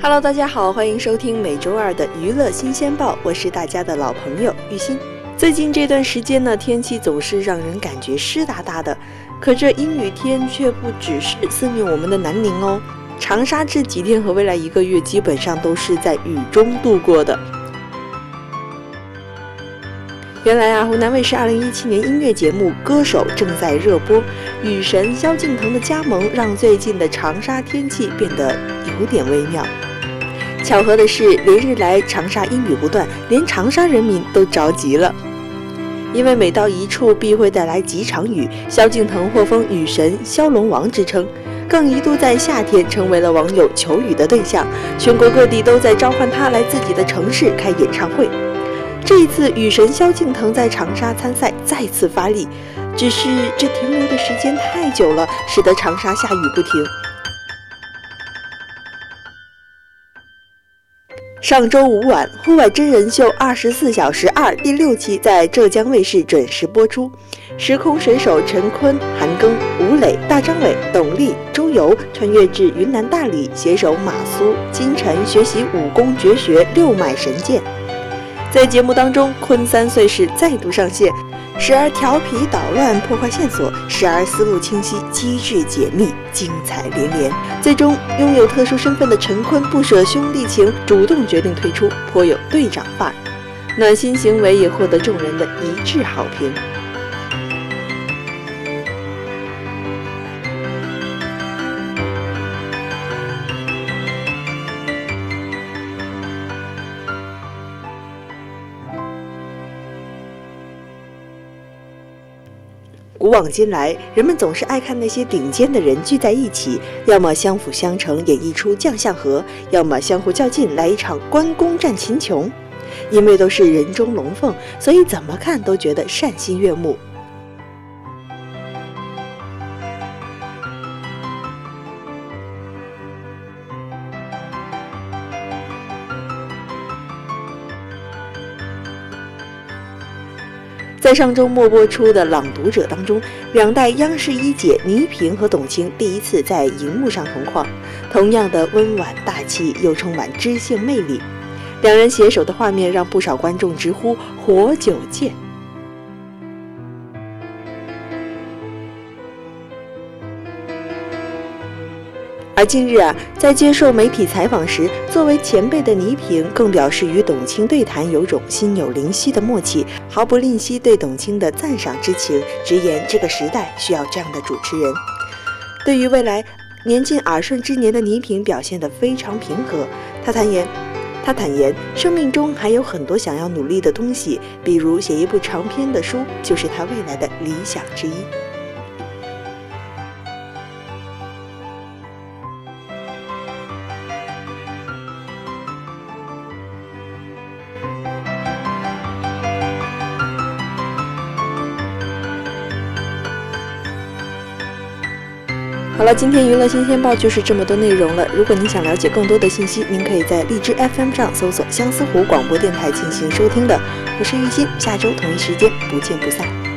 Hello，大家好，欢迎收听每周二的娱乐新鲜报，我是大家的老朋友玉鑫。最近这段时间呢，天气总是让人感觉湿哒哒的，可这阴雨天却不只是肆虐我们的南宁哦。长沙这几天和未来一个月基本上都是在雨中度过的。原来啊，湖南卫视2017年音乐节目《歌手》正在热播，雨神萧敬腾的加盟让最近的长沙天气变得有点微妙。巧合的是，连日来长沙阴雨不断，连长沙人民都着急了。因为每到一处必会带来几场雨，萧敬腾获封雨神、萧龙王之称，更一度在夏天成为了网友求雨的对象。全国各地都在召唤他来自己的城市开演唱会。这一次，雨神萧敬腾在长沙参赛再次发力，只是这停留的时间太久了，使得长沙下雨不停。上周五晚，户外真人秀《二十四小时二》第六期在浙江卫视准时播出。时空水手陈坤、韩庚、吴磊、大张伟、董力、周游穿越至云南大理，携手马苏、金晨学习武功绝学六脉神剑。在节目当中，坤三岁时再度上线。时而调皮捣乱破坏线索，时而思路清晰机智解密，精彩连连。最终，拥有特殊身份的陈坤不舍兄弟情，主动决定退出，颇有队长范儿。暖心行为也获得众人的一致好评。古往今来，人们总是爱看那些顶尖的人聚在一起，要么相辅相成演绎出将相和，要么相互较劲来一场关公战秦琼。因为都是人中龙凤，所以怎么看都觉得赏心悦目。在上周末播出的《朗读者》当中，两代央视一姐倪萍和董卿第一次在荧幕上同框，同样的温婉大气又充满知性魅力。两人携手的画面让不少观众直呼“活久见”。而近日啊，在接受媒体采访时，作为前辈的倪萍更表示与董卿对谈有种心有灵犀的默契，毫不吝惜对董卿的赞赏之情，直言这个时代需要这样的主持人。对于未来年近耳顺之年的倪萍表现得非常平和，他坦言，他坦言生命中还有很多想要努力的东西，比如写一部长篇的书，就是他未来的理想之一。好了，今天娱乐新鲜报就是这么多内容了。如果您想了解更多的信息，您可以在荔枝 FM 上搜索相思湖广播电台进行收听的。我是玉鑫，下周同一时间不见不散。